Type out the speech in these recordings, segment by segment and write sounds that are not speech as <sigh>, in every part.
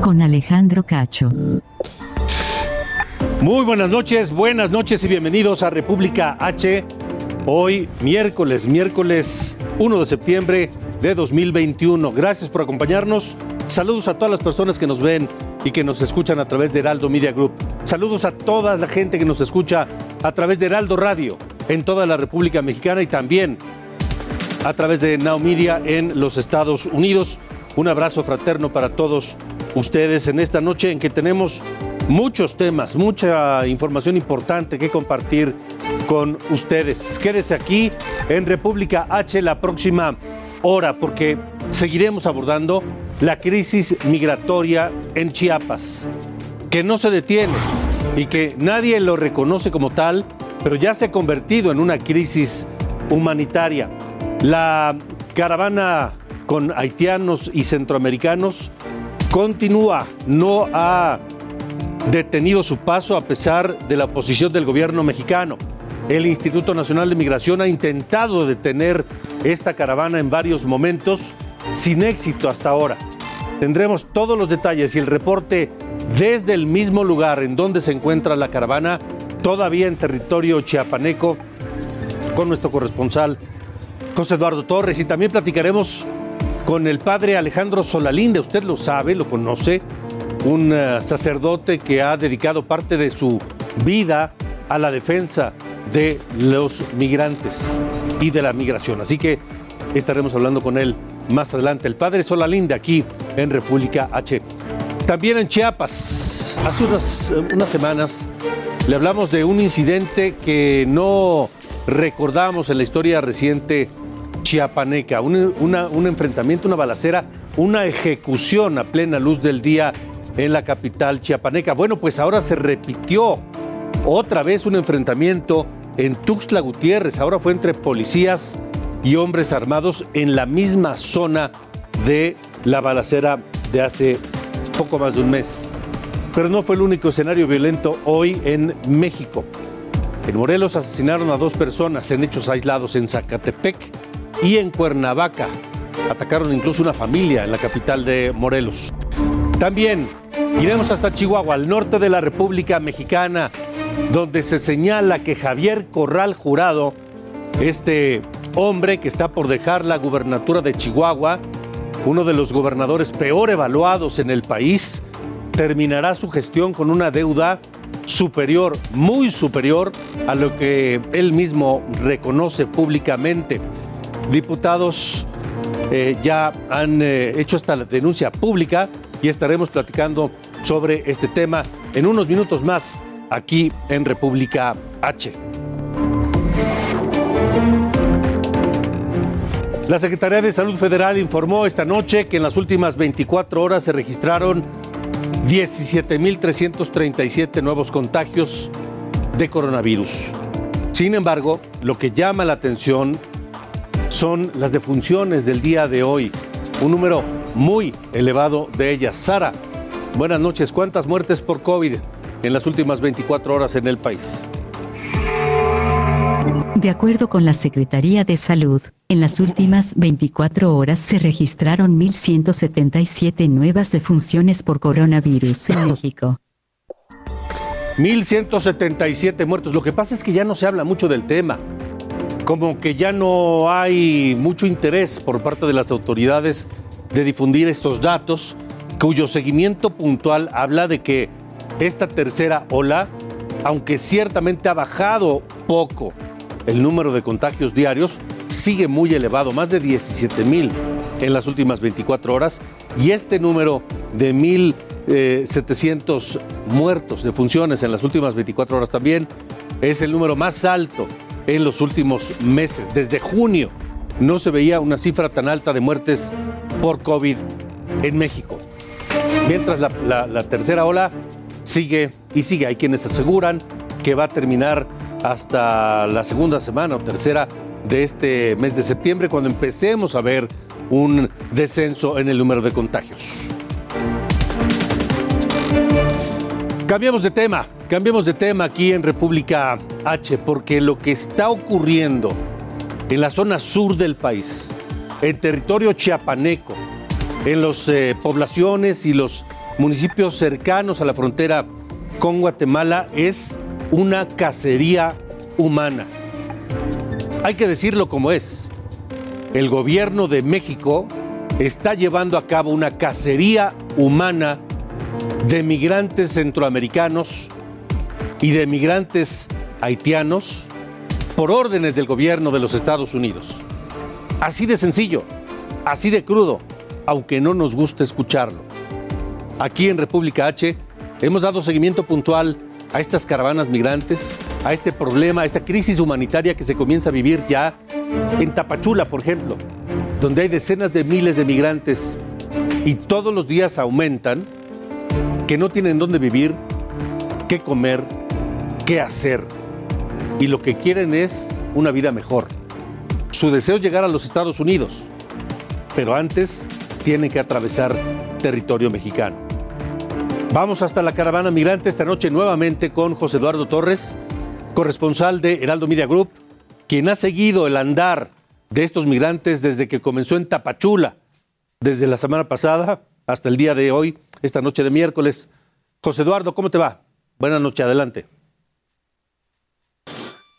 Con Alejandro Cacho. Muy buenas noches, buenas noches y bienvenidos a República H. Hoy, miércoles, miércoles 1 de septiembre de 2021. Gracias por acompañarnos. Saludos a todas las personas que nos ven y que nos escuchan a través de Heraldo Media Group. Saludos a toda la gente que nos escucha a través de Heraldo Radio en toda la República Mexicana y también a través de Now Media en los Estados Unidos. Un abrazo fraterno para todos ustedes en esta noche en que tenemos muchos temas, mucha información importante que compartir con ustedes. Quédese aquí en República H la próxima hora porque seguiremos abordando la crisis migratoria en Chiapas, que no se detiene y que nadie lo reconoce como tal, pero ya se ha convertido en una crisis humanitaria. La caravana con haitianos y centroamericanos continúa, no ha detenido su paso a pesar de la oposición del gobierno mexicano. El Instituto Nacional de Migración ha intentado detener esta caravana en varios momentos, sin éxito hasta ahora. Tendremos todos los detalles y el reporte desde el mismo lugar en donde se encuentra la caravana, todavía en territorio chiapaneco, con nuestro corresponsal José Eduardo Torres. Y también platicaremos con el padre Alejandro Solalinde, usted lo sabe, lo conoce, un uh, sacerdote que ha dedicado parte de su vida a la defensa de los migrantes y de la migración. Así que estaremos hablando con él más adelante. El padre Solalinde aquí en República H. También en Chiapas, hace unas, unas semanas le hablamos de un incidente que no recordamos en la historia reciente chiapaneca, un, un enfrentamiento, una balacera, una ejecución a plena luz del día en la capital chiapaneca. Bueno, pues ahora se repitió otra vez un enfrentamiento en Tuxtla Gutiérrez, ahora fue entre policías y hombres armados en la misma zona de la balacera de hace poco más de un mes. Pero no fue el único escenario violento hoy en México. En Morelos asesinaron a dos personas en hechos aislados en Zacatepec y en Cuernavaca. Atacaron incluso una familia en la capital de Morelos. También iremos hasta Chihuahua, al norte de la República Mexicana, donde se señala que Javier Corral Jurado, este hombre que está por dejar la gubernatura de Chihuahua, uno de los gobernadores peor evaluados en el país, terminará su gestión con una deuda superior, muy superior a lo que él mismo reconoce públicamente. Diputados eh, ya han eh, hecho esta denuncia pública y estaremos platicando sobre este tema en unos minutos más aquí en República H. La Secretaría de Salud Federal informó esta noche que en las últimas 24 horas se registraron 17.337 nuevos contagios de coronavirus. Sin embargo, lo que llama la atención son las defunciones del día de hoy, un número muy elevado de ellas. Sara, buenas noches. ¿Cuántas muertes por COVID en las últimas 24 horas en el país? De acuerdo con la Secretaría de Salud, en las últimas 24 horas se registraron 1.177 nuevas defunciones por coronavirus en <laughs> México. 1.177 muertos. Lo que pasa es que ya no se habla mucho del tema. Como que ya no hay mucho interés por parte de las autoridades de difundir estos datos, cuyo seguimiento puntual habla de que esta tercera ola, aunque ciertamente ha bajado poco el número de contagios diarios sigue muy elevado, más de 17 mil en las últimas 24 horas, y este número de 700 muertos de funciones en las últimas 24 horas también. Es el número más alto en los últimos meses. Desde junio no se veía una cifra tan alta de muertes por COVID en México. Mientras la, tercera ola sigue y sigue. Hay quienes aseguran que va a terminar hasta la segunda semana o tercera de este mes de septiembre, cuando empecemos a ver un descenso en el número de contagios. Cambiemos de tema, cambiemos de tema aquí en República H, porque lo que está ocurriendo en la zona sur del país, en territorio chiapaneco, en las eh, poblaciones y los municipios cercanos a la frontera con Guatemala, es una cacería humana. Hay que decirlo como es. El gobierno de México está llevando a cabo una cacería humana de migrantes centroamericanos y de migrantes haitianos por órdenes del gobierno de los Estados Unidos. Así de sencillo, así de crudo, aunque no nos guste escucharlo. Aquí en República H hemos dado seguimiento puntual a estas caravanas migrantes, a este problema, a esta crisis humanitaria que se comienza a vivir ya en Tapachula, por ejemplo, donde hay decenas de miles de migrantes y todos los días aumentan, que no tienen dónde vivir, qué comer, qué hacer. Y lo que quieren es una vida mejor. Su deseo es llegar a los Estados Unidos, pero antes tienen que atravesar territorio mexicano. Vamos hasta la caravana migrante esta noche nuevamente con José Eduardo Torres, corresponsal de Heraldo Media Group, quien ha seguido el andar de estos migrantes desde que comenzó en Tapachula, desde la semana pasada hasta el día de hoy, esta noche de miércoles. José Eduardo, ¿cómo te va? Buenas noches, adelante.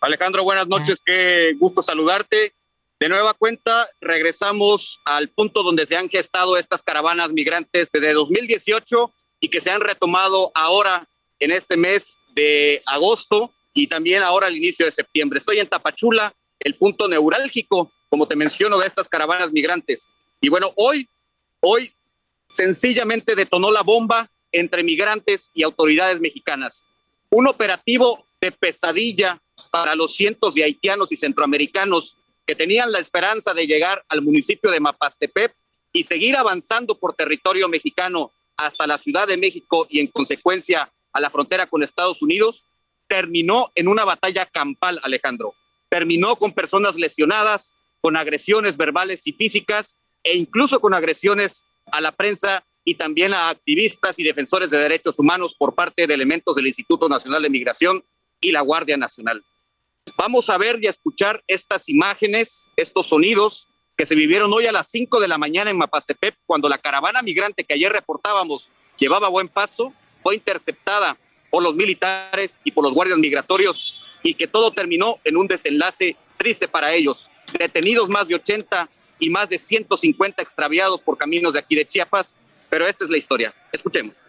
Alejandro, buenas noches, qué gusto saludarte. De nueva cuenta, regresamos al punto donde se han gestado estas caravanas migrantes desde 2018 y que se han retomado ahora en este mes de agosto y también ahora al inicio de septiembre. Estoy en Tapachula, el punto neurálgico, como te menciono, de estas caravanas migrantes. Y bueno, hoy, hoy sencillamente detonó la bomba entre migrantes y autoridades mexicanas. Un operativo de pesadilla para los cientos de haitianos y centroamericanos que tenían la esperanza de llegar al municipio de Mapastepec y seguir avanzando por territorio mexicano hasta la Ciudad de México y en consecuencia a la frontera con Estados Unidos, terminó en una batalla campal, Alejandro. Terminó con personas lesionadas, con agresiones verbales y físicas e incluso con agresiones a la prensa y también a activistas y defensores de derechos humanos por parte de elementos del Instituto Nacional de Migración y la Guardia Nacional. Vamos a ver y a escuchar estas imágenes, estos sonidos que se vivieron hoy a las 5 de la mañana en Mapastepec, cuando la caravana migrante que ayer reportábamos llevaba buen paso, fue interceptada por los militares y por los guardias migratorios y que todo terminó en un desenlace triste para ellos. Detenidos más de 80 y más de 150 extraviados por caminos de aquí de Chiapas, pero esta es la historia. Escuchemos.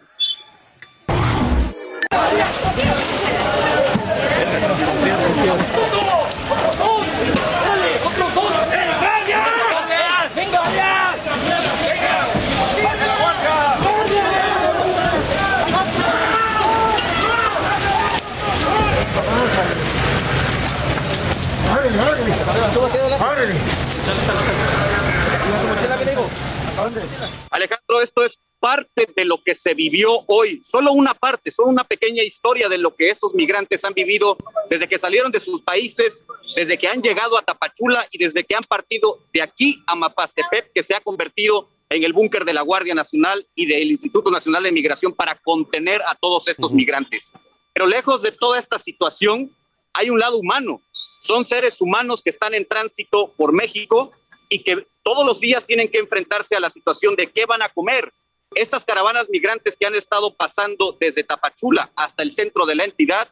Alejandro, esto es parte de lo que se vivió hoy, solo una parte, solo una pequeña historia de lo que estos migrantes han vivido desde que salieron de sus países, desde que han llegado a Tapachula y desde que han partido de aquí a Mapastepec, que se ha convertido en el búnker de la Guardia Nacional y del Instituto Nacional de Migración para contener a todos estos migrantes. Pero lejos de toda esta situación, hay un lado humano. Son seres humanos que están en tránsito por México y que todos los días tienen que enfrentarse a la situación de qué van a comer. Estas caravanas migrantes que han estado pasando desde Tapachula hasta el centro de la entidad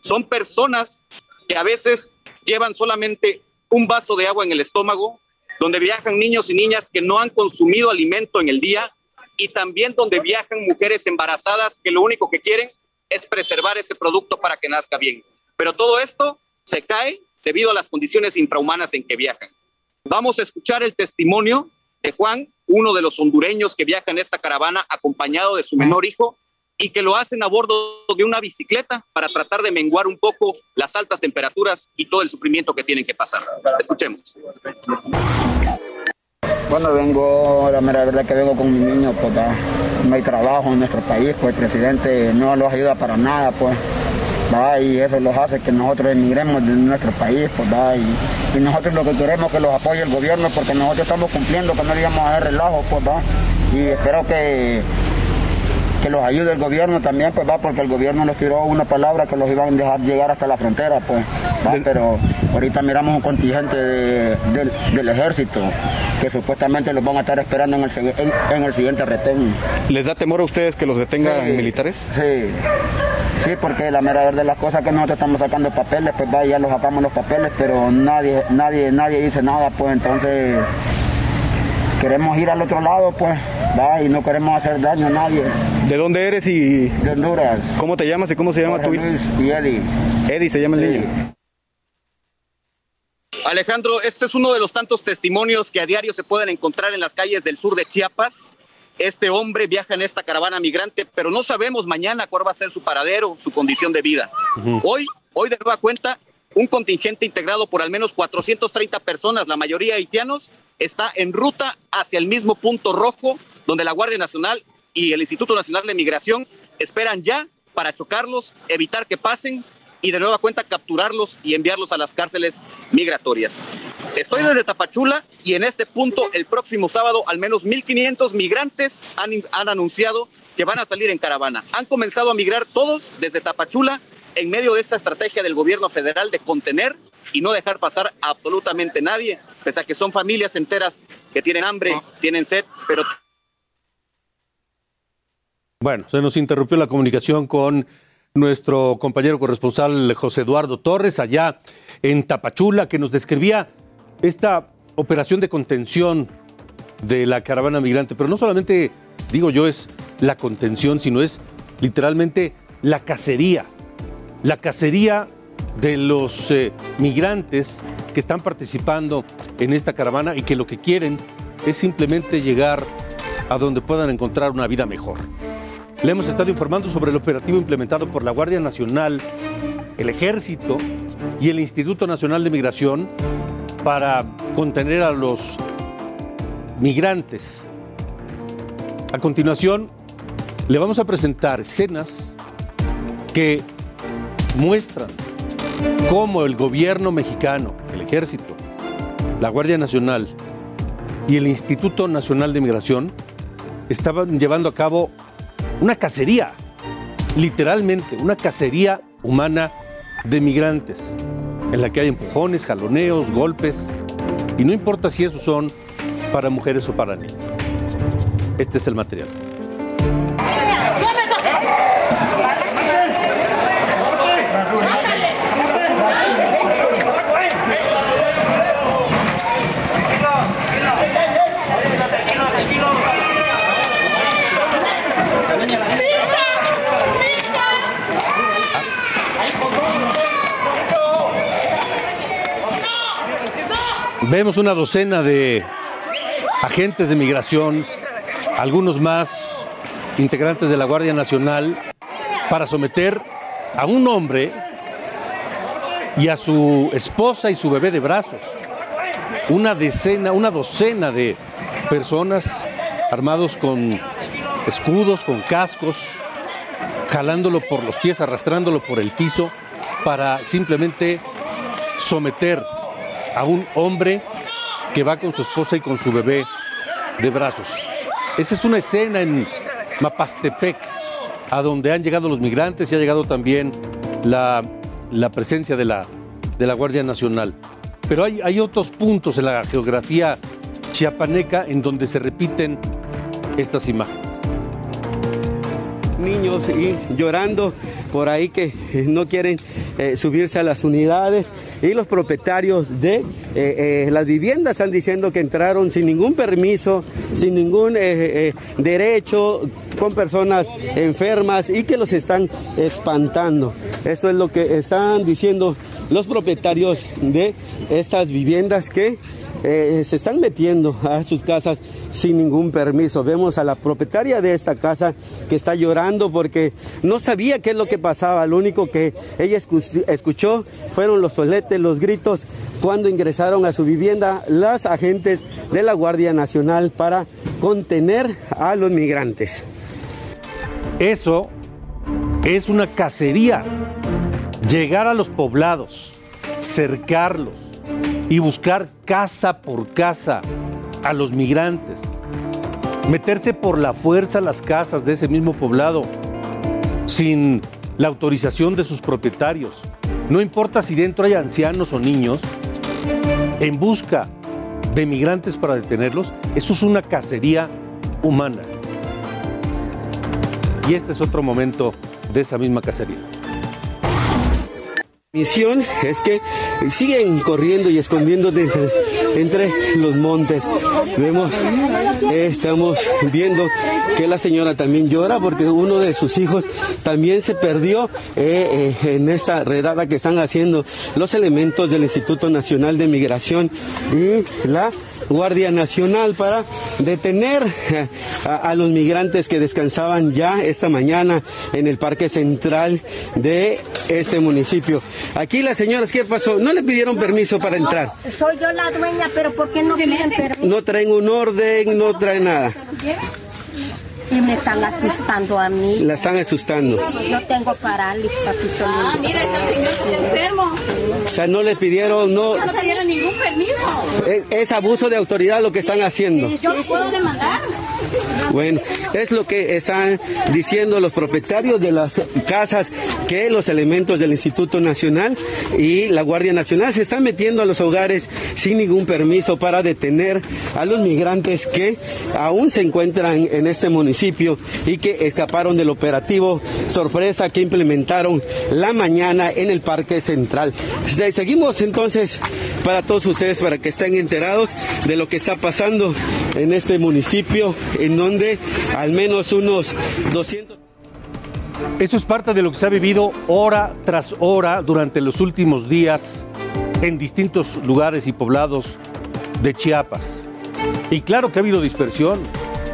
son personas que a veces llevan solamente un vaso de agua en el estómago, donde viajan niños y niñas que no han consumido alimento en el día y también donde viajan mujeres embarazadas que lo único que quieren es preservar ese producto para que nazca bien. Pero todo esto se cae debido a las condiciones infrahumanas en que viajan. Vamos a escuchar el testimonio de Juan, uno de los hondureños que viaja en esta caravana acompañado de su menor hijo y que lo hacen a bordo de una bicicleta para tratar de menguar un poco las altas temperaturas y todo el sufrimiento que tienen que pasar. Escuchemos. Bueno, vengo, la mera verdad que vengo con mi niño, pues no hay trabajo en nuestro país, pues el presidente no los ayuda para nada, pues. Y eso los hace que nosotros emigremos de nuestro país, pues, y, nosotros lo que queremos es que los apoye el gobierno porque nosotros estamos cumpliendo, que no le íbamos a relajo, pues, y espero que que los ayude el gobierno también, pues va, porque el gobierno les tiró una palabra que los iban a dejar llegar hasta la frontera, pues, va, pero ahorita miramos un contingente del, ejército que supuestamente los van a estar esperando en el, en, el siguiente retén. ¿Les da temor a ustedes que los detengan militares? Sí. Sí, porque la mera verdad de las cosas que nosotros estamos sacando papeles, pues va, ya los sacamos los papeles, pero nadie, nadie, nadie dice nada, pues entonces queremos ir al otro lado, pues, va, y no queremos hacer daño a nadie. ¿De dónde eres y...? De Honduras. ¿Cómo te llamas y cómo se llama tu hijo? y Eddie. Eddie se llama el niño. Alejandro, este es uno de los tantos testimonios que a diario se pueden encontrar en las calles del sur de Chiapas. Este hombre viaja en esta caravana migrante, pero no sabemos mañana cuál va a ser su paradero, su condición de vida. Hoy, hoy de nueva cuenta, un contingente integrado por al menos 430 personas, la mayoría haitianos, está en ruta hacia el mismo punto rojo donde la Guardia Nacional y el Instituto Nacional de Migración esperan ya para chocarlos, evitar que pasen y de nueva cuenta capturarlos y enviarlos a las cárceles migratorias. Estoy desde Tapachula y en este punto el próximo sábado al menos 1.500 migrantes han, han anunciado que van a salir en caravana. Han comenzado a migrar todos desde Tapachula en medio de esta estrategia del gobierno federal de contener y no dejar pasar a absolutamente nadie, pese a que son familias enteras que tienen hambre, tienen sed, pero bueno, se nos interrumpió la comunicación con nuestro compañero corresponsal José Eduardo Torres allá en Tapachula, que nos describía esta operación de contención de la caravana migrante. Pero no solamente, digo yo, es la contención, sino es literalmente la cacería. La cacería de los eh, migrantes que están participando en esta caravana y que lo que quieren es simplemente llegar a donde puedan encontrar una vida mejor. Le hemos estado informando sobre el operativo implementado por la Guardia Nacional, el Ejército y el Instituto Nacional de Migración para contener a los migrantes. A continuación, le vamos a presentar escenas que muestran cómo el gobierno mexicano, el ejército, la Guardia Nacional y el Instituto Nacional de Migración estaban llevando a cabo una cacería, literalmente, una cacería humana de migrantes, en la que hay empujones, jaloneos, golpes, y no importa si esos son para mujeres o para niños. Este es el material. Vemos una docena de agentes de migración, algunos más integrantes de la Guardia Nacional, para someter a un hombre y a su esposa y su bebé de brazos. Una decena, una docena de personas armados con escudos, con cascos, jalándolo por los pies, arrastrándolo por el piso, para simplemente someter a un hombre que va con su esposa y con su bebé de brazos. Esa es una escena en Mapastepec, a donde han llegado los migrantes y ha llegado también la, presencia de la, de la Guardia Nacional. Pero hay, hay otros puntos en la geografía chiapaneca en donde se repiten estas imágenes. Niños y llorando por ahí que no quieren eh, subirse a las unidades y los propietarios de eh, eh, las viviendas están diciendo que entraron sin ningún permiso, sin ningún derecho, con personas enfermas y que los están espantando. Eso es lo que están diciendo los propietarios de estas viviendas que eh, se están metiendo a sus casas sin ningún permiso. Vemos a la propietaria de esta casa que está llorando porque no sabía qué es lo que pasaba. Lo único que ella escuchó fueron los soletes, los gritos cuando ingresaron a su vivienda las agentes de la Guardia Nacional para contener a los migrantes. Eso es una cacería. Llegar a los poblados, cercarlos y buscar casa por casa a los migrantes. Meterse por la fuerza a las casas de ese mismo poblado sin la autorización de sus propietarios. No importa si dentro hay ancianos o niños, en busca de migrantes para detenerlos, eso es una cacería humana. Y este es otro momento de esa misma cacería. Misión es que siguen corriendo y escondiéndose entre los montes. Vemos, estamos viendo que la señora también llora porque uno de sus hijos también se perdió eh, eh, en esa redada que están haciendo los elementos del Instituto Nacional de Migración y la Guardia Nacional para detener a, los migrantes que descansaban ya esta mañana en el parque central de este municipio. Aquí las señoras, ¿qué pasó? ¿No le pidieron permiso para entrar? Soy yo la dueña, pero ¿por qué no piden permiso? No traen un orden, no traen nada. Y me están asustando a mí. La están asustando. Yo tengo parálisis, papito. Ah, mira, está enfermo. O sea, no le pidieron, no. No le dieron ningún permiso. Es, abuso de autoridad lo que están haciendo. yo lo puedo demandar. Bueno, es lo que están diciendo los propietarios de las casas que los elementos del Instituto Nacional y la Guardia Nacional se están metiendo a los hogares sin ningún permiso para detener a los migrantes que aún se encuentran en este municipio y que escaparon del operativo sorpresa que implementaron la mañana en el Parque Central. Seguimos entonces para todos ustedes para que estén enterados de lo que está pasando en este municipio en donde al menos unos 200... Esto es parte de lo que se ha vivido hora tras hora durante los últimos días en distintos lugares y poblados de Chiapas. Y claro que ha habido dispersión,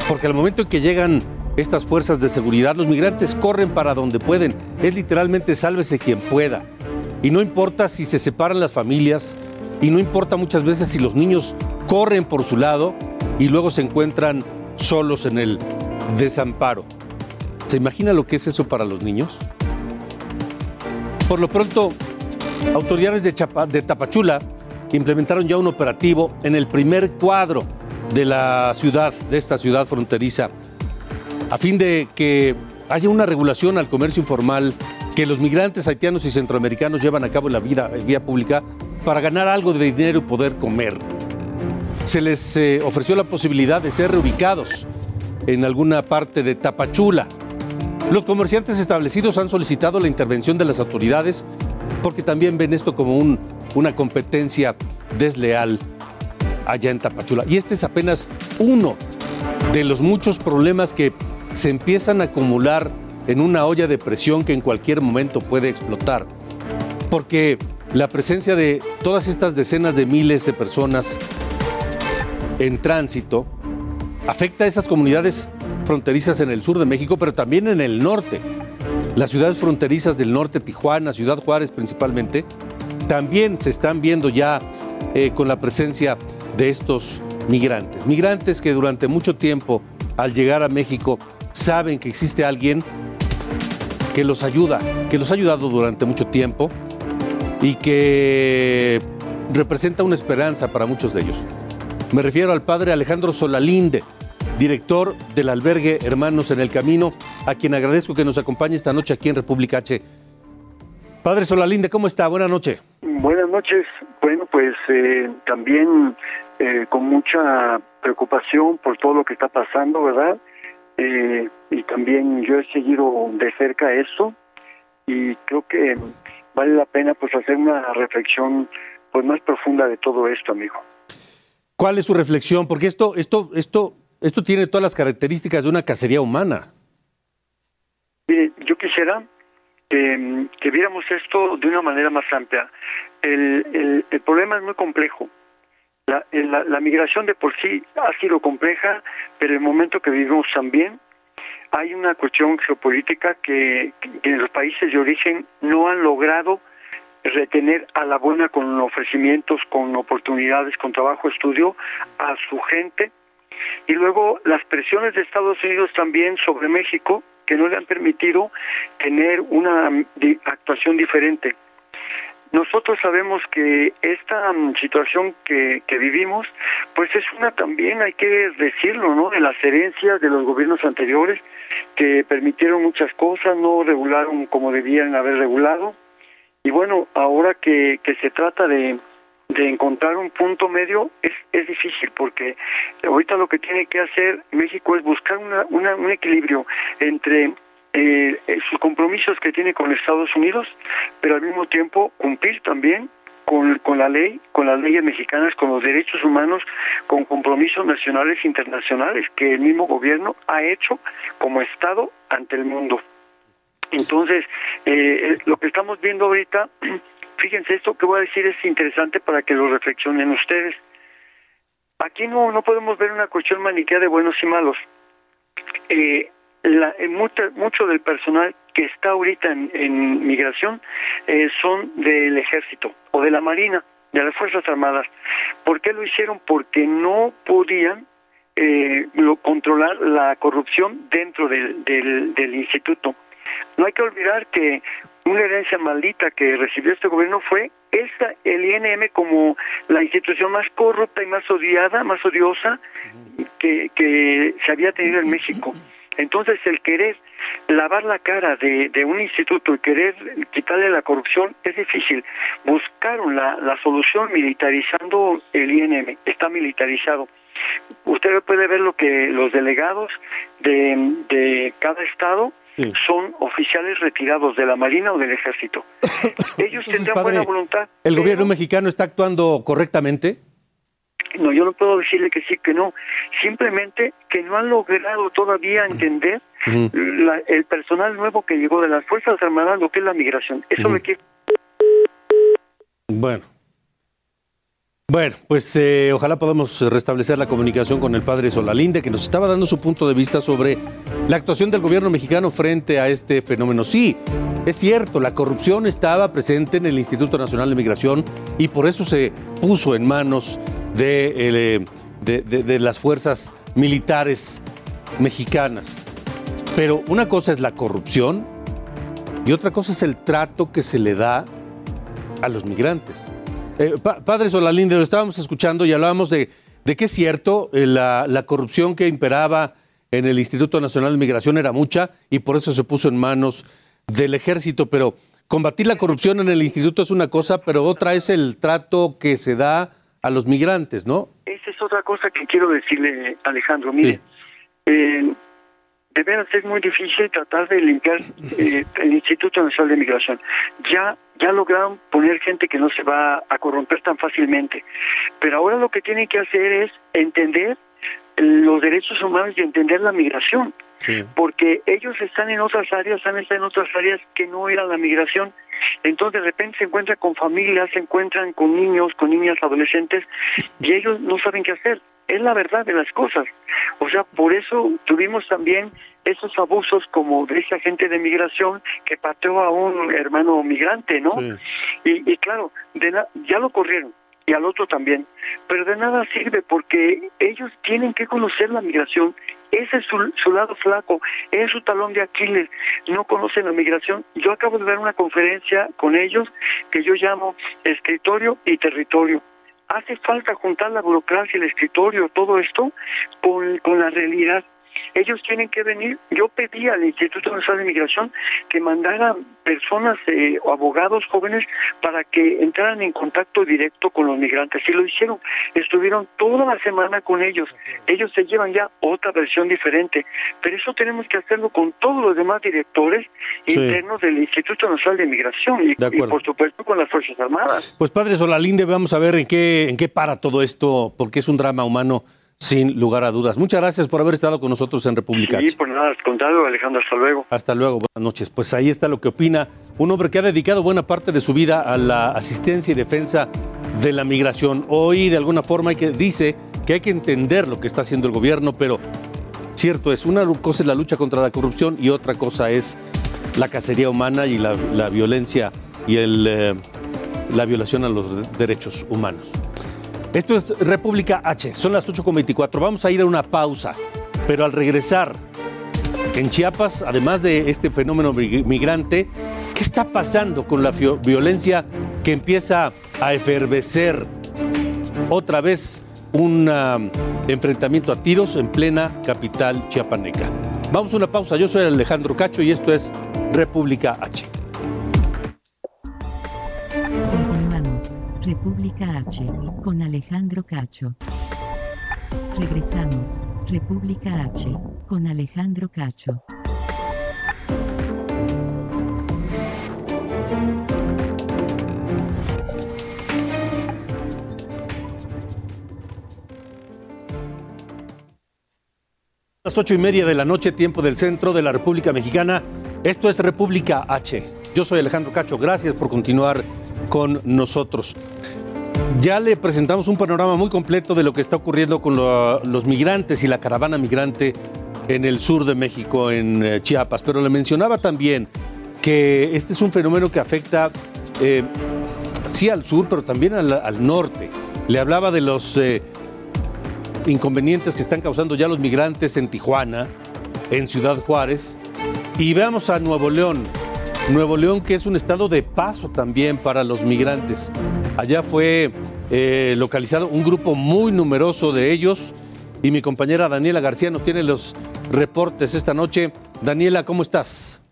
porque al momento en que llegan estas fuerzas de seguridad, los migrantes corren para donde pueden. Es literalmente sálvese quien pueda. Y no importa si se separan las familias, y no importa muchas veces si los niños corren por su lado y luego se encuentran solos en el desamparo. ¿Se imagina lo que es eso para los niños? Por lo pronto, autoridades de, de Tapachula implementaron ya un operativo en el primer cuadro de la ciudad, de esta ciudad fronteriza, a fin de que haya una regulación al comercio informal que los migrantes haitianos y centroamericanos llevan a cabo en la vida, vía pública para ganar algo de dinero y poder comer se les eh, ofreció la posibilidad de ser reubicados en alguna parte de Tapachula. Los comerciantes establecidos han solicitado la intervención de las autoridades porque también ven esto como una competencia desleal allá en Tapachula. Y este es apenas uno de los muchos problemas que se empiezan a acumular en una olla de presión que en cualquier momento puede explotar. Porque la presencia de todas estas decenas de miles de personas en tránsito afecta a esas comunidades fronterizas en el sur de México, pero también en el norte. Las ciudades fronterizas del norte, Tijuana, Ciudad Juárez principalmente, también se están viendo ya eh, con la presencia de estos migrantes. Migrantes que durante mucho tiempo, al llegar a México, saben que existe alguien que los ayuda, que los ha ayudado durante mucho tiempo y que representa una esperanza para muchos de ellos. Me refiero al padre Alejandro Solalinde, director del albergue Hermanos en el Camino, a quien agradezco que nos acompañe esta noche aquí en República H. Padre Solalinde, ¿cómo está? Buenas noches. Buenas noches. Bueno, pues eh, también eh, con mucha preocupación por todo lo que está pasando, ¿verdad? Eh, y también yo he seguido de cerca eso y creo que vale la pena pues hacer una reflexión pues más profunda de todo esto, amigo. ¿Cuál es su reflexión? Porque esto, esto, esto, esto tiene todas las características de una cacería humana. yo quisiera que, viéramos esto de una manera más amplia. El, el, problema es muy complejo. La, la, migración de por sí ha sido compleja, pero el momento que vivimos también hay una cuestión geopolítica que, que en los países de origen no han logrado retener a la buena con ofrecimientos, con oportunidades, con trabajo, estudio a su gente. Y luego las presiones de Estados Unidos también sobre México, que no le han permitido tener una actuación diferente. Nosotros sabemos que esta mm, situación que, que, vivimos, pues es una también, hay que decirlo, ¿no? De las herencias de los gobiernos anteriores que permitieron muchas cosas, no regularon como debían haber regulado. Y bueno, ahora que, que se trata de, de encontrar un punto medio es, es difícil porque ahorita lo que tiene que hacer México es buscar una, una, un equilibrio entre eh, eh, sus compromisos que tiene con Estados Unidos, pero al mismo tiempo cumplir también con, con la ley, con las leyes mexicanas, con los derechos humanos, con compromisos nacionales e internacionales que el mismo gobierno ha hecho como Estado ante el mundo. Entonces, eh, lo que estamos viendo ahorita, <clears throat> fíjense, esto que voy a decir es interesante para que lo reflexionen ustedes. Aquí no, no podemos ver una cuestión maniquea de buenos y malos. Eh, la, mucho, mucho, del personal que está ahorita en, en migración eh, son del ejército o de la marina, de las Fuerzas Armadas. ¿Por qué lo hicieron? Porque no podían eh, lo, controlar la corrupción dentro del, del, del instituto. No hay que olvidar que una herencia maldita que recibió este gobierno fue esta, el INM como la institución más corrupta y más odiada, más odiosa que, que se había tenido en <laughs> México. Entonces el querer lavar la cara de, de, un instituto y querer quitarle la corrupción es difícil. Buscaron la, la solución militarizando el INM, está militarizado. Usted puede ver lo que los delegados de, de cada estado sí. son oficiales retirados de la Marina o del Ejército. <laughs> Ellos Entonces, tendrán padre, buena voluntad. ¿El pero- gobierno mexicano está actuando correctamente? No, yo no puedo decirle que sí, que no. Simplemente que no han logrado todavía entender la- el personal nuevo que llegó de las Fuerzas Armadas, lo que es la migración. Eso Ujú. requiere Bueno. Bueno, pues eh, ojalá podamos restablecer la comunicación con el padre Solalinde, que nos estaba dando su punto de vista sobre la actuación del gobierno mexicano frente a este fenómeno. Sí, es cierto, la corrupción estaba presente en el Instituto Nacional de Migración y por eso se puso en manos eh, de- de- de las fuerzas militares mexicanas. Pero una cosa es la corrupción y otra cosa es el trato que se le da a los migrantes. Eh, pa- padre Solalinde, lo estábamos escuchando y hablábamos de, de que es cierto, eh, la, la corrupción que imperaba en el Instituto Nacional de Migración era mucha y por eso se puso en manos del ejército, pero combatir la corrupción en el instituto es una cosa, pero otra es el trato que se da a los migrantes, ¿no? Esa es otra cosa que quiero decirle, Alejandro. Mire, eh, de veras es muy difícil tratar de limpiar eh, el Instituto Nacional de Migración. Ya, ya lograron poner gente que no se va a corromper tan fácilmente. Pero ahora lo que tienen que hacer es entender los derechos humanos y entender la migración. Sí. porque ellos están en otras áreas, han estado en otras áreas que no era la migración. Entonces de repente se encuentran con familias, se encuentran con niños, con niñas, adolescentes, y ellos no saben qué hacer. Es la verdad de las cosas. O sea, por eso tuvimos también esos abusos como de esa gente de migración que pateó a un hermano migrante, ¿no? Sí. Y, y claro, de na- ya lo corrieron y al otro también, pero de nada sirve porque ellos tienen que conocer la migración, ese es su, su lado flaco, es su talón de Aquiles, no conocen la migración. Yo acabo de dar una conferencia con ellos que yo llamo escritorio y territorio. Hace falta juntar la burocracia, el escritorio, todo esto con, con la realidad. Ellos tienen que venir. Yo pedí al Instituto Nacional de Migración que mandara personas eh, o abogados jóvenes para que entraran en contacto directo con los migrantes. Y lo hicieron. Estuvieron toda la semana con ellos. Ellos se llevan ya otra versión diferente. Pero eso tenemos que hacerlo con todos los demás directores Sí. internos del Instituto Nacional de Migración y, De y acuerdo. por supuesto con las Fuerzas Armadas. Pues padre Solalinde, vamos a ver en qué, en qué para todo esto, porque es un drama humano sin lugar a dudas. Muchas gracias por haber estado con nosotros en República. Sí, por nada, al contrario, Alejandro, hasta luego. Hasta luego, buenas noches. Pues ahí está lo que opina un hombre que ha dedicado buena parte de su vida a la asistencia y defensa de la migración. Hoy de alguna forma hay que, dice que hay que entender lo que está haciendo el gobierno, pero cierto es, una cosa es la lucha contra la corrupción y otra cosa es la cacería humana y la, la violencia y el, eh, la violación a los derechos humanos. Esto es República H, son las 8.24. Vamos a ir a una pausa, pero al regresar en Chiapas, además de este fenómeno migrante, ¿qué está pasando con la violencia que empieza a efervecer otra vez un um, enfrentamiento a tiros en plena capital chiapaneca? Vamos a una pausa. Yo soy Alejandro Cacho y esto es República H. República H con Alejandro Cacho. Regresamos. República H con Alejandro Cacho. Las ocho y media de la noche, tiempo del centro de la República Mexicana. Esto es República H. Yo soy Alejandro Cacho. Gracias por continuar con nosotros. Ya le presentamos un panorama muy completo de lo que está ocurriendo con los migrantes y la caravana migrante en el sur de México, en eh, Chiapas, pero le mencionaba también que este es un fenómeno que afecta eh, sí al sur, pero también al, norte. Le hablaba de los eh, inconvenientes que están causando ya los migrantes en Tijuana, en Ciudad Juárez, y veamos a Nuevo León. Nuevo León, que es un estado de paso también para los migrantes. Allá fue eh, localizado un grupo muy numeroso de ellos y mi compañera Daniela García nos tiene los reportes esta noche. Daniela, ¿cómo estás?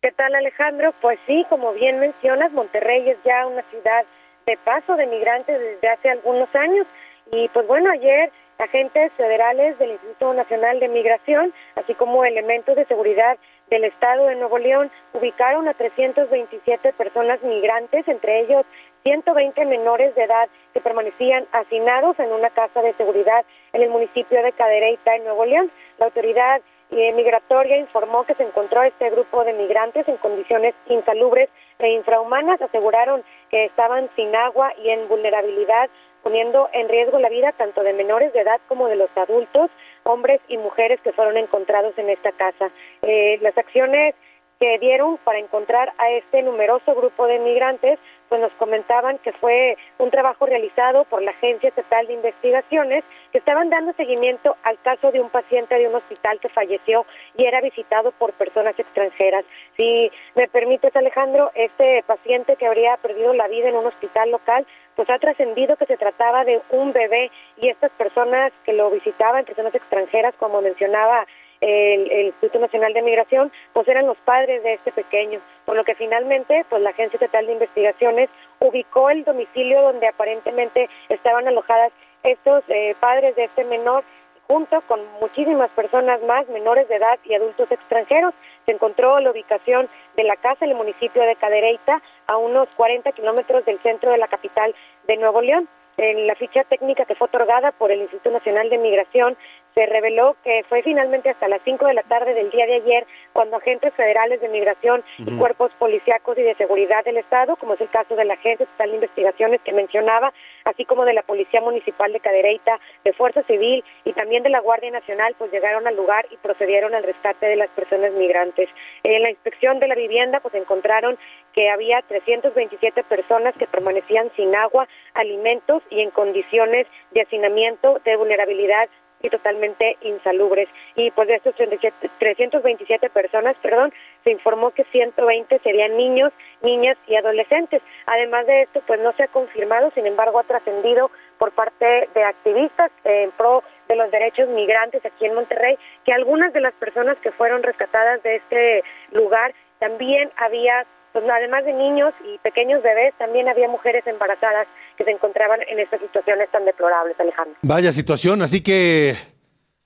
¿Qué tal Alejandro? Pues sí, como bien mencionas, Monterrey es ya una ciudad de paso de migrantes desde hace algunos años y pues bueno, ayer agentes federales del Instituto Nacional de Migración, así como elementos de seguridad del Estado de Nuevo León, ubicaron a 327 personas migrantes, entre ellos 120 menores de edad que permanecían hacinados en una casa de seguridad en el municipio de Cadereyta, en Nuevo León. La autoridad eh, migratoria informó que se encontró este grupo de migrantes en condiciones insalubres e infrahumanas. Aseguraron que estaban sin agua y en vulnerabilidad, poniendo en riesgo la vida tanto de menores de edad como de los adultos, hombres y mujeres que fueron encontrados en esta casa. Eh, las acciones que dieron para encontrar a este numeroso grupo de migrantes pues nos comentaban que fue un trabajo realizado por la Agencia Estatal de Investigaciones que estaban dando seguimiento al caso de un paciente de un hospital que falleció y era visitado por personas extranjeras. Si me permites, Alejandro, este paciente que habría perdido la vida en un hospital local, pues ha trascendido que se trataba de un bebé y estas personas que lo visitaban, personas extranjeras, como mencionaba el, Instituto Nacional de Migración, pues eran los padres de este pequeño, por lo que finalmente, pues la Agencia Estatal de Investigaciones ubicó el domicilio donde aparentemente estaban alojadas estos eh, padres de este menor junto con muchísimas personas más, menores de edad y adultos extranjeros. Se encontró la ubicación de la casa en el municipio de Cadereyta, a unos 40 kilómetros del centro de la capital de Nuevo León. En la ficha técnica que fue otorgada por el Instituto Nacional de Migración se reveló que fue finalmente hasta las 5 de la tarde del día de ayer cuando agentes federales de migración y cuerpos policíacos y de seguridad del Estado, como es el caso de la Agencia Estatal de Investigaciones que mencionaba, así como de la Policía Municipal de Cadereyta, de Fuerza Civil y también de la Guardia Nacional, pues llegaron al lugar y procedieron al rescate de las personas migrantes. En la inspección de la vivienda, pues encontraron que había 327 personas que permanecían sin agua, alimentos y en condiciones de hacinamiento, de vulnerabilidad y totalmente insalubres. Y pues de estos 327 personas, perdón, se informó que 120 serían niños, niñas y adolescentes. Además de esto, pues no se ha confirmado, sin embargo, ha trascendido por parte de activistas en pro de los derechos migrantes aquí en Monterrey, que algunas de las personas que fueron rescatadas de este lugar también había pues además de niños y pequeños bebés, también había mujeres embarazadas que se encontraban en estas situaciones tan deplorables, Alejandro. Vaya situación, así que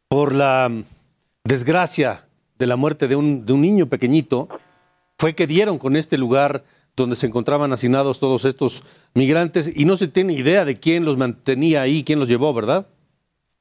por la desgracia de la muerte de un, de un niño pequeñito, fue que dieron con este lugar donde se encontraban hacinados todos estos migrantes y no se tiene idea de quién los mantenía ahí, quién los llevó, ¿verdad?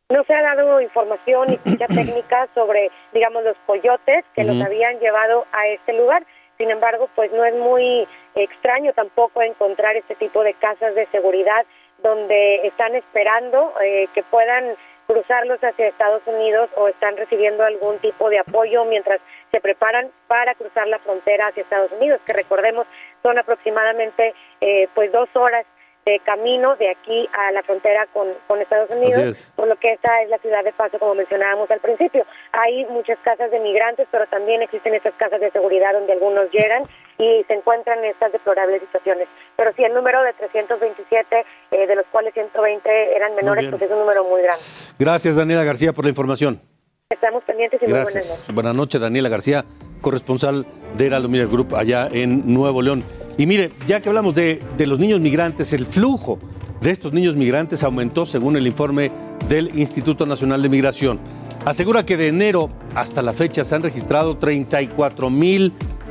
No se ha dado información ni ficha <clears throat> técnica sobre, digamos, los coyotes que los habían llevado a este lugar. Sin embargo, pues no es muy extraño tampoco encontrar este tipo de casas de seguridad donde están esperando eh, que puedan cruzarlos hacia Estados Unidos o están recibiendo algún tipo de apoyo mientras se preparan para cruzar la frontera hacia Estados Unidos, que recordemos son aproximadamente eh, pues dos horas de camino de aquí a la frontera con, con Estados Unidos, por lo que esta es la ciudad de paso, como mencionábamos al principio. Hay muchas casas de migrantes, pero también existen estas casas de seguridad donde algunos llegan y se encuentran en estas deplorables situaciones. Pero sí, el número de 327, eh, de los cuales 120 eran menores, pues es un número muy grande. Gracias, Daniela García, por la información. Estamos pendientes y Gracias. muy buenas noches. Buenas noches, Daniela García, corresponsal de Heraldo Media Group allá en Nuevo León. Y mire, ya que hablamos de, de los niños migrantes, el flujo de estos niños migrantes aumentó según el informe del Instituto Nacional de Migración. Asegura que de enero hasta la fecha se han registrado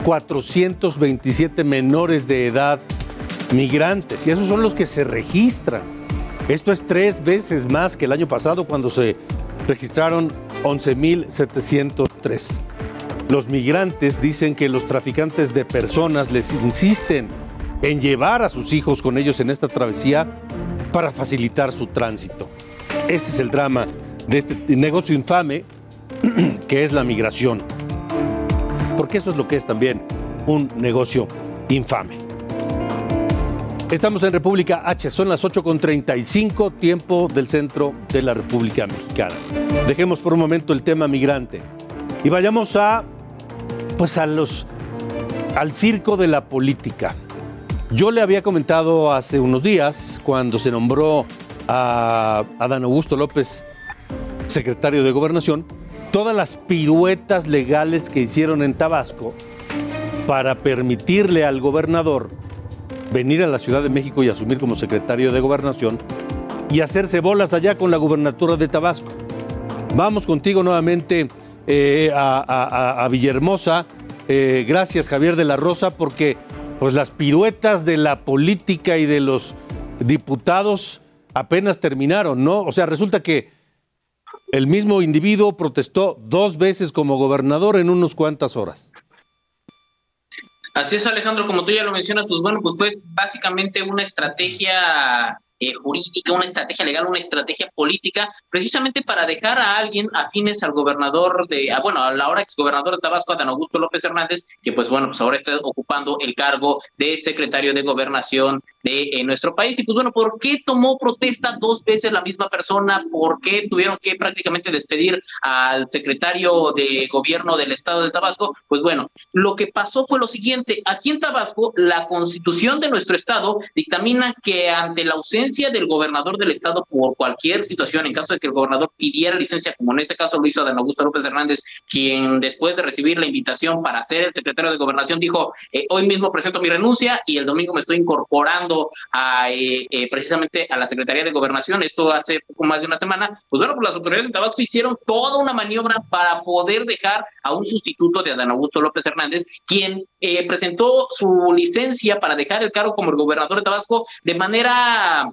34.427 menores de edad migrantes y esos son los que se registran. Esto es tres veces más que el año pasado cuando se registraron 11.703. Los migrantes dicen que los traficantes de personas les insisten en llevar a sus hijos con ellos en esta travesía para facilitar su tránsito. Ese es el drama de este negocio infame <clears throat> que es la migración. Porque eso es lo que es también un negocio infame. Estamos en República H, son las 8.35, tiempo del centro de la República Mexicana. Dejemos por un momento el tema migrante y vayamos a, pues a los, al circo de la política. Yo le había comentado hace unos días, cuando se nombró a Adán Augusto López secretario de Gobernación, todas las piruetas legales que hicieron en Tabasco para permitirle al gobernador venir a la Ciudad de México y asumir como secretario de Gobernación y hacerse bolas allá con la gubernatura de Tabasco. Vamos contigo nuevamente eh, a, Villahermosa. Eh, gracias Javier de la Rosa porque pues las piruetas de la política y de los diputados apenas terminaron, ¿no? O sea, resulta que el mismo individuo protestó dos veces como gobernador en unas cuantas horas. Así es, Alejandro, como tú ya lo mencionas, pues bueno, pues fue básicamente una estrategia eh, jurídica, una estrategia legal, una estrategia política, precisamente para dejar a alguien afines al gobernador de, ah, bueno, al ahora exgobernador de Tabasco, Adán Augusto López Hernández, que pues bueno, pues ahora está ocupando el cargo de secretario de gobernación de eh, nuestro país. Y pues bueno, ¿por qué tomó protesta dos veces la misma persona? ¿Por qué tuvieron que prácticamente despedir al secretario de gobierno del estado de Tabasco? Pues bueno, lo que pasó fue lo siguiente, aquí en Tabasco, la constitución de nuestro estado dictamina que ante la ausencia del gobernador del estado por cualquier situación, en caso de que el gobernador pidiera licencia, como en este caso lo hizo Adán Augusto López Hernández, quien después de recibir la invitación para ser el secretario de gobernación dijo, eh, hoy mismo presento mi renuncia y el domingo me estoy incorporando a eh, eh, precisamente a la Secretaría de Gobernación, esto hace poco más de una semana, pues bueno, pues las autoridades de Tabasco hicieron toda una maniobra para poder dejar a un sustituto de Adán Augusto López Hernández, quien eh, presentó su licencia para dejar el cargo como el gobernador de Tabasco de manera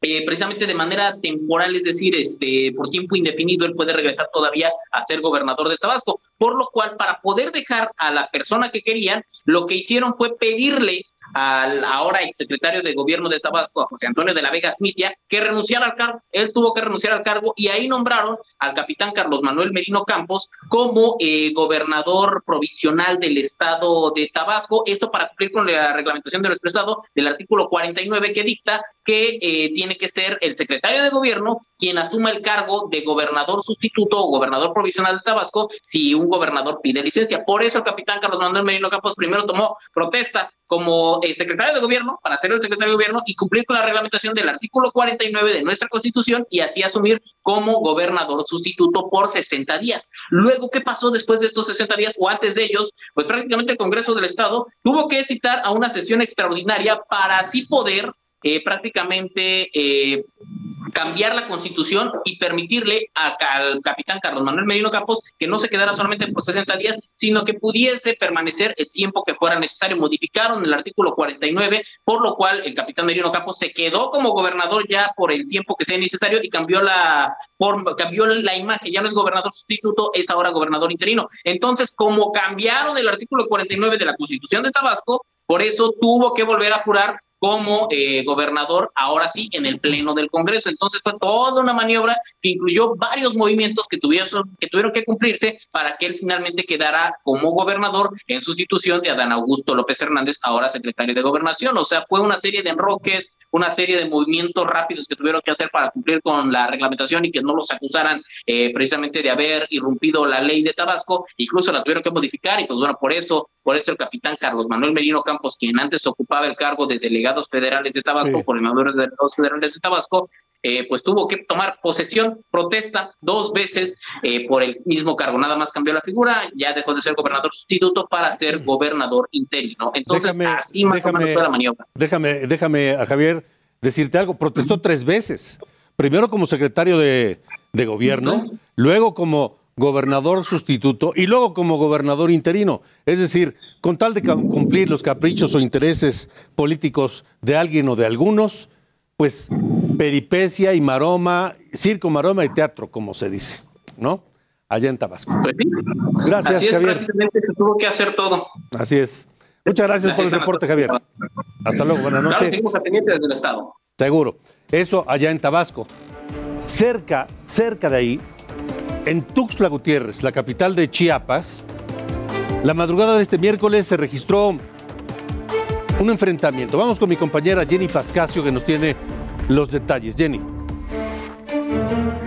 eh, precisamente de manera temporal, es decir, este, por tiempo indefinido, él puede regresar todavía a ser gobernador de Tabasco. Por lo cual, para poder dejar a la persona que querían, lo que hicieron fue pedirle al ahora exsecretario de gobierno de Tabasco, a José Antonio de la Vega Smitia, que renunciara al cargo. Él tuvo que renunciar al cargo y ahí nombraron al capitán Carlos Manuel Merino Campos como eh, gobernador provisional del estado de Tabasco. Esto para cumplir con la reglamentación de nuestro estado del artículo 49 que dicta que eh, tiene que ser el secretario de gobierno quien asuma el cargo de gobernador sustituto o gobernador provisional de Tabasco si un gobernador pide licencia. Por eso el capitán Carlos Manuel Merino Campos primero tomó protesta como eh, secretario de gobierno para ser el secretario de gobierno y cumplir con la reglamentación del artículo 49 de nuestra constitución y así asumir como gobernador sustituto por 60 días. Luego, ¿qué pasó después de estos 60 días o antes de ellos? Pues prácticamente el Congreso del Estado tuvo que citar a una sesión extraordinaria para así poder eh, prácticamente eh, cambiar la constitución y permitirle al capitán Carlos Manuel Merino Campos que no se quedara solamente por 60 días, sino que pudiese permanecer el tiempo que fuera necesario. Modificaron el artículo 49, por lo cual el capitán Merino Campos se quedó como gobernador ya por el tiempo que sea necesario y cambió la forma, cambió la imagen, ya no es gobernador sustituto, es ahora gobernador interino. Entonces, como cambiaron el artículo 49 de la Constitución de Tabasco, por eso tuvo que volver a jurar como eh, gobernador, ahora sí, en el Pleno del Congreso. Entonces fue toda una maniobra que incluyó varios movimientos que tuvieron, que tuvieron cumplirse para que él finalmente quedara como gobernador en sustitución de Adán Augusto López Hernández, ahora secretario de Gobernación. O sea, fue una serie de enroques, una serie de movimientos rápidos que tuvieron que hacer para cumplir con la reglamentación y que no los acusaran eh, precisamente de haber irrumpido la ley de Tabasco, incluso la tuvieron que modificar y pues bueno, por eso, por eso el capitán Carlos Manuel Merino Campos, quien antes ocupaba el cargo de delegado federales de Tabasco, por coordinadores de delegados federales de Tabasco, eh, pues tuvo que tomar posesión, protesta dos veces eh, por el mismo cargo. Nada más cambió la figura, ya dejó de ser gobernador sustituto para ser gobernador interino. Entonces, así más o menos fue la maniobra. Déjame, déjame a Javier decirte algo. Protestó tres veces. Primero como secretario de, gobierno, luego como gobernador sustituto y luego como gobernador interino. Es decir, con tal de cumplir los caprichos o intereses políticos de alguien o de algunos, pues peripecia y maroma, circo, maroma y teatro, como se dice, ¿no? Allá en Tabasco. Pues gracias, Así es, Javier. Se tuvo que hacer todo. Así es. Muchas gracias, por el reporte, Javier. Hasta luego, buenas noches. desde el Estado. Seguro. Eso allá en Tabasco. Cerca, cerca de ahí, en Tuxtla Gutiérrez, la capital de Chiapas, la madrugada de este miércoles se registró un enfrentamiento. Vamos con mi compañera Jenny Pascasio que nos tiene los detalles. Jenny.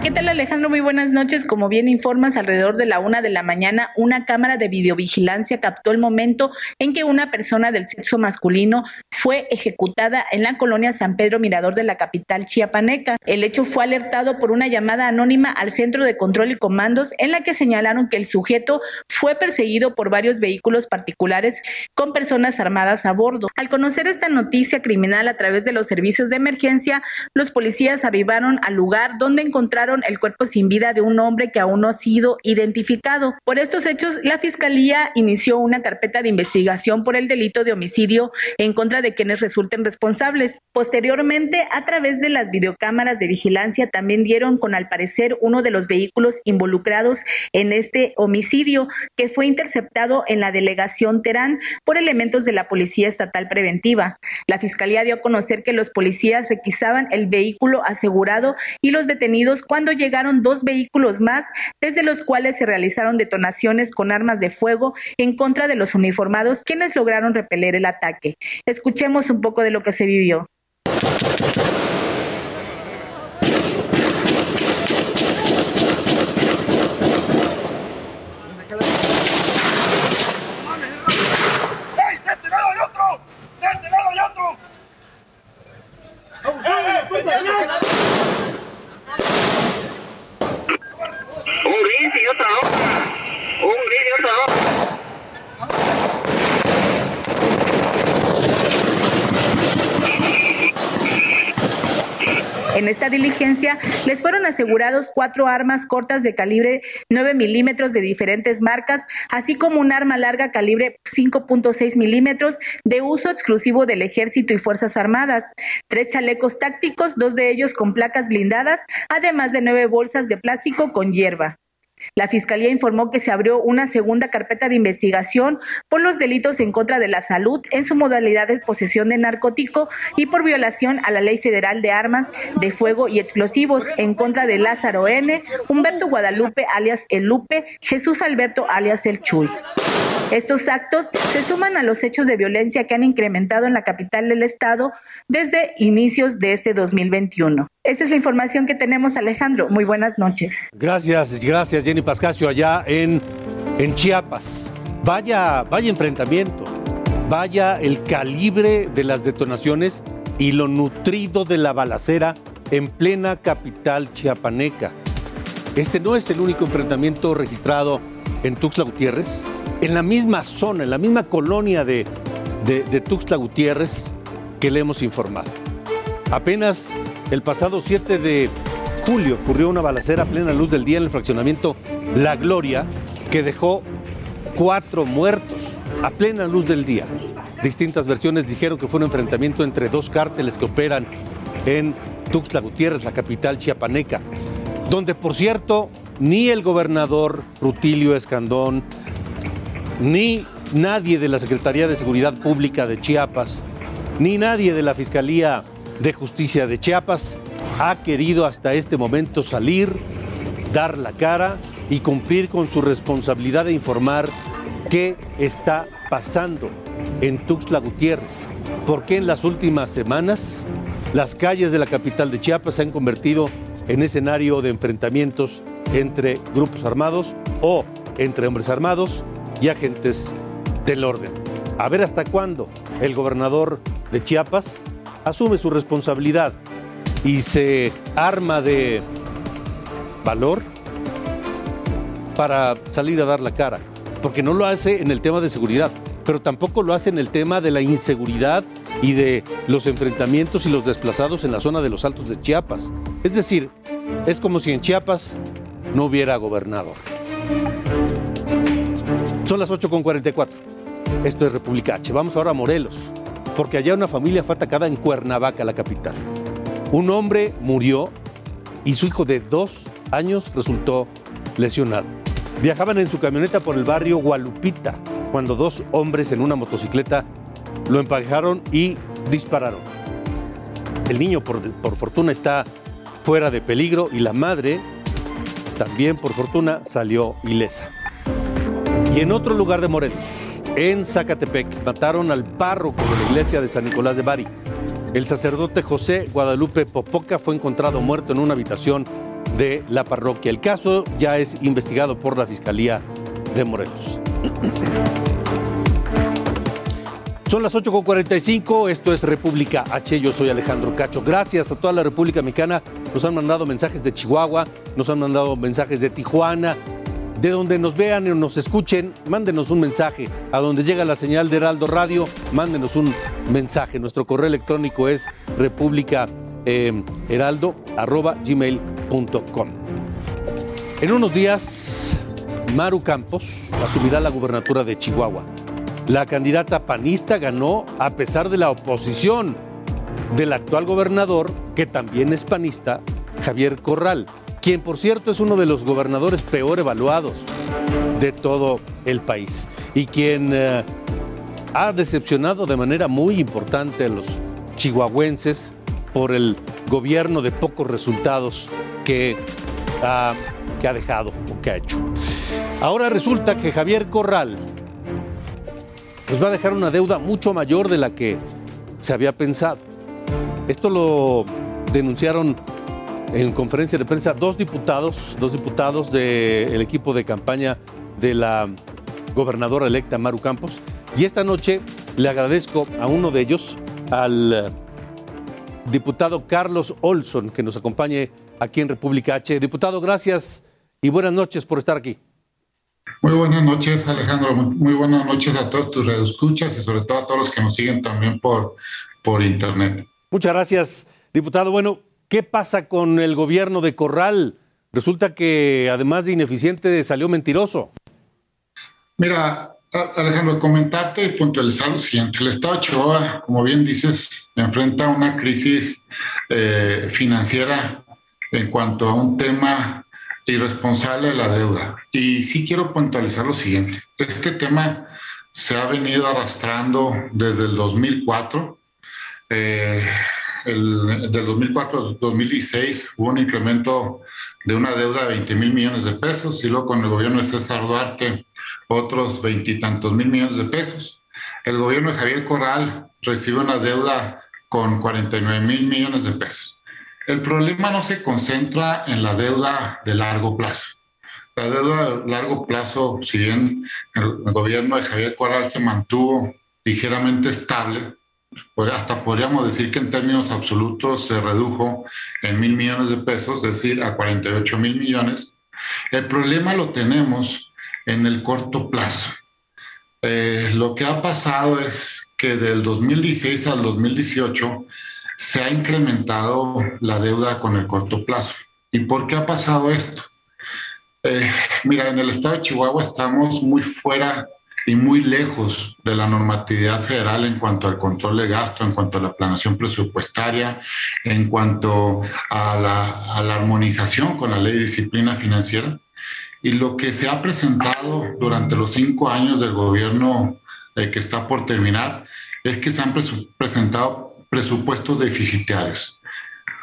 ¿Qué tal Alejandro? Muy buenas noches. Como bien informas, alrededor de la una de la mañana, una cámara de videovigilancia captó el momento en que una persona del sexo masculino fue ejecutada en la colonia San Pedro Mirador de la capital chiapaneca. El hecho fue alertado por una llamada anónima al Centro de Control y Comandos en la que señalaron que el sujeto fue perseguido por varios vehículos particulares con personas armadas a bordo. Al conocer esta noticia criminal a través de los servicios de emergencia, los policías arribaron al lugar donde encontraron el cuerpo sin vida de un hombre que aún no ha sido identificado. Por estos hechos, la Fiscalía inició una carpeta de investigación por el delito de homicidio en contra de quienes resulten responsables. Posteriormente, a través de las videocámaras de vigilancia, también dieron con al parecer uno de los vehículos involucrados en este homicidio que fue interceptado en la delegación Terán por elementos de la Policía Estatal Preventiva. La Fiscalía dio a conocer que los policías requisaban el vehículo asegurado y los detenidos cuando cuando llegaron dos vehículos más, desde los cuales se realizaron detonaciones con armas de fuego en contra de los uniformados, quienes lograron repeler el ataque. Escuchemos un poco de lo que se vivió. Un gris y otra. Un gris y otra. En esta diligencia les fueron asegurados cuatro armas cortas de calibre 9 milímetros de diferentes marcas, así como un arma larga calibre 5.6 milímetros de uso exclusivo del Ejército y Fuerzas Armadas, tres chalecos tácticos, dos de ellos con placas blindadas, además de nueve bolsas de plástico con hierba. La Fiscalía informó que se abrió una segunda carpeta de investigación por los delitos en contra de la salud en su modalidad de posesión de narcótico y por violación a la Ley Federal de Armas de Fuego y Explosivos en contra de Lázaro N., Humberto Guadalupe alias El Lupe, Jesús Alberto alias El Chuy. Estos actos se suman a los hechos de violencia que han incrementado en la capital del estado desde inicios de este 2021. Esta es la información que tenemos, Alejandro. Muy buenas noches. Gracias, gracias Jenny Pascasio, allá en, en Chiapas. Vaya, vaya enfrentamiento, vaya el calibre de las detonaciones y lo nutrido de la balacera en plena capital chiapaneca. Este no es el único enfrentamiento registrado en Tuxtla Gutiérrez en la misma zona, en la misma colonia de, Tuxtla Gutiérrez que le hemos informado. Apenas el pasado 7 de julio ocurrió una balacera a plena luz del día en el fraccionamiento La Gloria que dejó cuatro muertos a plena luz del día. Distintas versiones dijeron que fue un enfrentamiento entre dos cárteles que operan en Tuxtla Gutiérrez, la capital chiapaneca, donde por cierto ni el gobernador Rutilio Escandón, ni nadie de la Secretaría de Seguridad Pública de Chiapas, ni nadie de la Fiscalía de Justicia de Chiapas ha querido hasta este momento salir, dar la cara y cumplir con su responsabilidad de informar qué está pasando en Tuxtla Gutiérrez. Porque en las últimas semanas las calles de la capital de Chiapas se han convertido en escenario de enfrentamientos entre grupos armados o entre hombres armados y agentes del orden. A ver hasta cuándo el gobernador de Chiapas asume su responsabilidad y se arma de valor para salir a dar la cara, porque no lo hace en el tema de seguridad, pero tampoco lo hace en el tema de la inseguridad y de los enfrentamientos y los desplazados en la zona de los Altos de Chiapas. Es decir, es como si en Chiapas no hubiera gobernador. Son las 8.44. Esto es República H. Vamos ahora a Morelos, porque allá una familia fue atacada en Cuernavaca, la capital. Un hombre murió y su hijo de dos años resultó lesionado. Viajaban en su camioneta por el barrio Gualupita cuando dos hombres en una motocicleta lo emparejaron y dispararon. El niño, por, por fortuna, está fuera de peligro y la madre, también por fortuna, salió ilesa. Y en otro lugar de Morelos, en Zacatepec, mataron al párroco de la iglesia de San Nicolás de Bari. El sacerdote José Guadalupe Popoca fue encontrado muerto en una habitación de la parroquia. El caso ya es investigado por la Fiscalía de Morelos. Son las 8.45, esto es República H, yo soy Alejandro Cacho. Gracias a toda la República Mexicana, nos han mandado mensajes de Chihuahua, nos han mandado mensajes de Tijuana, de donde nos vean o nos escuchen, mándenos un mensaje. A donde llega la señal de Heraldo Radio, mándenos un mensaje. Nuestro correo electrónico es republicaheraldo.gmail.com. En unos días, Maru Campos asumirá la gubernatura de Chihuahua. La candidata panista ganó a pesar de la oposición del actual gobernador, que también es panista, Javier Corral, quien por cierto es uno de los gobernadores peor evaluados de todo el país y quien eh, ha decepcionado de manera muy importante a los chihuahuenses por el gobierno de pocos resultados que, ha- que ha dejado o que ha hecho. Ahora resulta que Javier Corral pues va a dejar una deuda mucho mayor de la que se había pensado. Esto lo denunciaron en conferencia de prensa dos diputados, dos diputados del equipo de campaña de la gobernadora electa Maru Campos. Y esta noche le agradezco a uno de ellos, al eh, diputado Carlos Olson, que nos acompañe aquí en República H. Diputado, gracias y buenas noches por estar aquí. Muy buenas noches, Alejandro. Muy, muy buenas noches a todos tus redescuchas y sobre todo a todos los que nos siguen también por, por internet. Muchas gracias, diputado. Bueno, ¿qué pasa con el gobierno de Corral? Resulta que además de ineficiente salió mentiroso. Mira, Alejandro, comentarte y puntualizar lo siguiente. El Estado de Chihuahua, como bien dices, enfrenta una crisis eh, financiera en cuanto a un tema irresponsable de la deuda. Y sí quiero puntualizar lo siguiente. Este tema se ha venido arrastrando desde el 2004. Eh, el, del 2004 al 2016 hubo un incremento de una deuda de 20 mil millones de pesos y luego con el gobierno de César Duarte otros veintitantos mil millones de pesos. El gobierno de Javier Corral recibe una deuda con 49 mil millones de pesos. El problema no se concentra en la deuda de largo plazo. La deuda de largo plazo, si bien el, gobierno de Javier Corral se mantuvo ligeramente estable, pues hasta podríamos decir que en términos absolutos se redujo en mil millones de pesos, es decir, a 48 mil millones. El problema lo tenemos en el corto plazo. Eh, lo que ha pasado es que del 2016 al 2018 se ha incrementado la deuda con el corto plazo. ¿Y por qué ha pasado esto? Eh, mira, en el estado de Chihuahua estamos muy fuera y muy lejos de la normatividad federal en cuanto al control de gasto, en cuanto a la planación presupuestaria, en cuanto a la, a la armonización con la ley de disciplina financiera. Y lo que se ha presentado durante los cinco años del gobierno eh, que está por terminar es que se han presentado presupuestos deficitarios.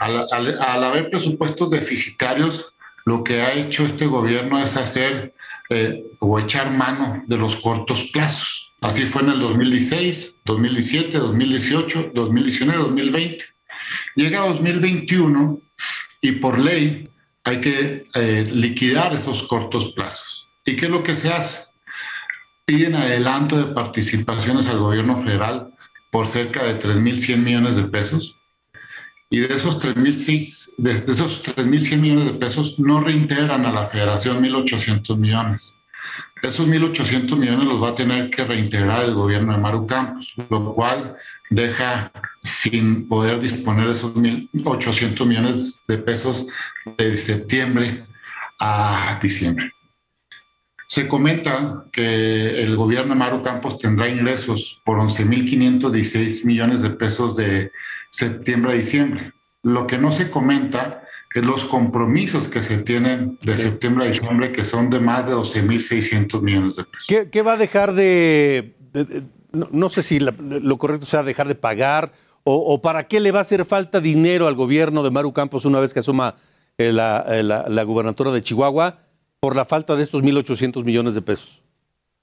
Al, al, haber presupuestos deficitarios, lo que ha hecho este gobierno es hacer eh, o echar mano de los cortos plazos. Así fue en el 2016, 2017, 2018, 2019, 2020. Llega 2021 y por ley hay que eh, liquidar esos cortos plazos. ¿Y qué es lo que se hace? Piden adelanto de participaciones al gobierno federal por cerca de 3.100 millones de pesos. Y de esos 3.100 de, de esos 3.100 millones de pesos no reintegran a la federación 1.800 millones. Esos 1.800 millones los va a tener que reintegrar el gobierno de Maru Campos, lo cual deja sin poder disponer esos 1.800 millones de pesos de septiembre a diciembre. Se comenta que el gobierno de Maru Campos tendrá ingresos por 11.516 millones de pesos de septiembre a diciembre. Lo que no se comenta es los compromisos que se tienen de septiembre a diciembre, que son de más de 12.600 millones de pesos. ¿Qué, va a dejar de, no, sé si lo correcto sea dejar de pagar o, para qué le va a hacer falta dinero al gobierno de Maru Campos una vez que asuma eh, la, eh, la, la gubernatura de Chihuahua? por la falta de estos 1.800 millones de pesos?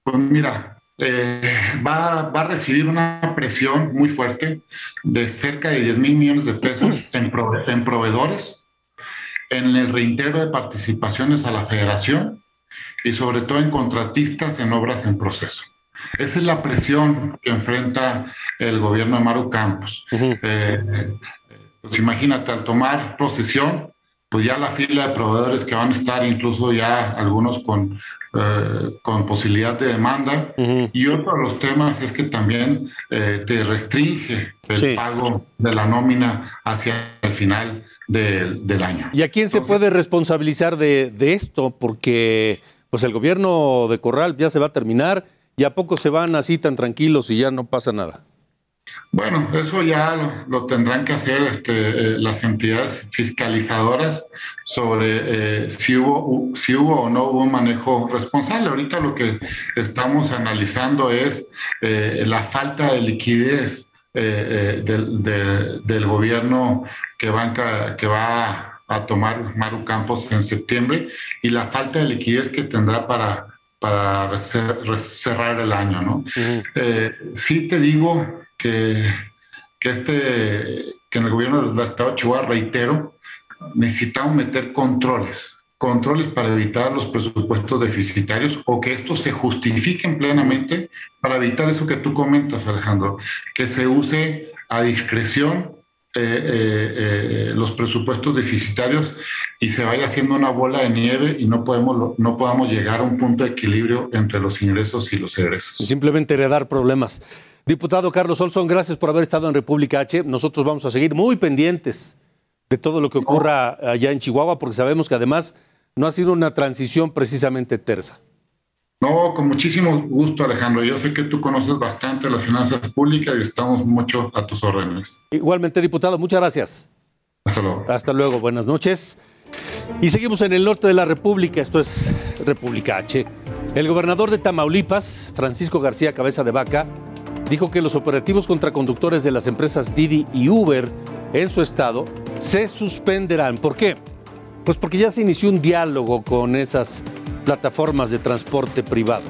Pues mira, eh, va, va, a recibir una presión muy fuerte de cerca de 10 mil millones de pesos <clears throat> en, en proveedores, en el reintegro de participaciones a la federación y sobre todo en contratistas en obras en proceso. Esa es la presión que enfrenta el gobierno de Maru Campos. Eh, pues imagínate, al tomar posesión, pues ya la fila de proveedores que van a estar, incluso ya algunos con, eh, con posibilidad de demanda. Y otro de los temas es que también eh, te restringe el pago de la nómina hacia el final del año. ¿Y a quién se puede responsabilizar de, de, esto? Porque pues el gobierno de Corral ya se va a terminar y a poco se van así tan tranquilos y ya no pasa nada. Bueno, eso ya lo, tendrán que hacer este, eh, las entidades fiscalizadoras sobre eh, si, hubo, si hubo o no hubo un manejo responsable. Ahorita lo que estamos analizando es eh, la falta de liquidez del, del, gobierno que, banca, que va a tomar Maru Campos en septiembre y la falta de liquidez que tendrá para, para cerrar el año. ¿no? sí te digo que, este, que en el gobierno del Estado Chihuahua, reitero, necesitamos meter controles, controles para evitar los presupuestos deficitarios o que estos se justifiquen plenamente para evitar eso que tú comentas, Alejandro, que se use a discreción eh, eh, eh, los presupuestos deficitarios y se vaya haciendo una bola de nieve y no podemos no podamos llegar a un punto de equilibrio entre los ingresos y los egresos. Simplemente heredar problemas. Diputado Carlos Olson, gracias por haber estado en República H. Nosotros vamos a seguir muy pendientes de todo lo que ocurra allá en Chihuahua, porque sabemos que además no ha sido una transición precisamente tersa. No, con muchísimo gusto, Alejandro. Yo sé que tú conoces bastante las finanzas públicas y estamos mucho a tus órdenes. Igualmente, diputado, muchas gracias. Hasta luego. Hasta luego, buenas noches. Y seguimos en el norte de la República, esto es República H. El gobernador de Tamaulipas, Francisco García Cabeza de Vaca, dijo que los operativos contra conductores de las empresas Didi y Uber en su estado se suspenderán. ¿Por qué? Pues porque ya se inició un diálogo con esas plataformas de transporte privado.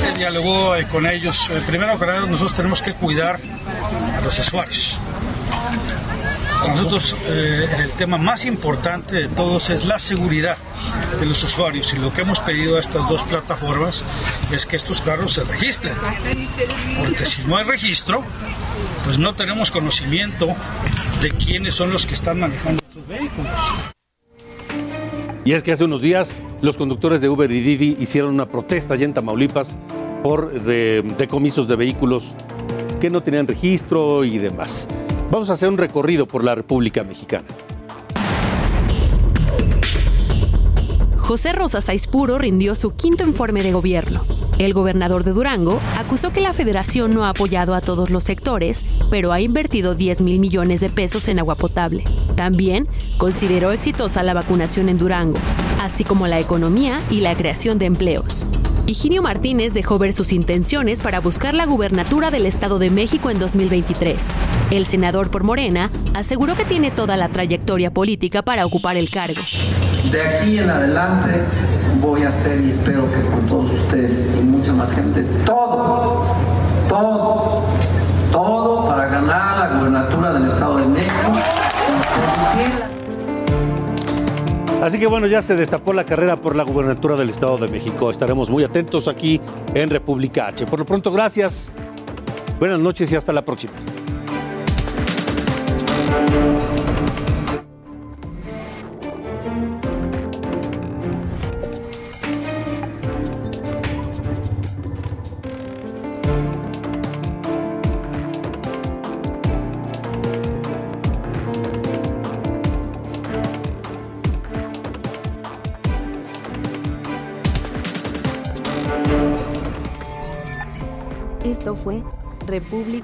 Se dialogó eh, con ellos. Eh, primero que nada, nosotros tenemos que cuidar a los usuarios. Nosotros eh, el tema más importante de todos es la seguridad de los usuarios y lo que hemos pedido a estas dos plataformas es que estos carros se registren. Porque si no hay registro, pues no tenemos conocimiento de quiénes son los que están manejando estos vehículos. Y es que hace unos días los conductores de Uber y Didi hicieron una protesta allá en Tamaulipas por decomisos de vehículos que no tenían registro y demás. Vamos a hacer un recorrido por la República Mexicana. José Rosa Saispuro rindió su quinto informe de gobierno. El gobernador de Durango acusó que la federación no ha apoyado a todos los sectores, pero ha invertido 10 mil millones de pesos en agua potable. También consideró exitosa la vacunación en Durango, así como la economía y la creación de empleos. Higinio Martínez dejó ver sus intenciones para buscar la gubernatura del Estado de México en 2023. El senador por Morena aseguró que tiene toda la trayectoria política para ocupar el cargo. De aquí en adelante voy a hacer y espero que con todos ustedes y mucha más gente, todo, todo, todo para ganar la gubernatura del Estado de México. Así que bueno, ya se destapó la carrera por la gubernatura del Estado de México. Estaremos muy atentos aquí en República H. Por lo pronto, gracias. Buenas noches y hasta la próxima.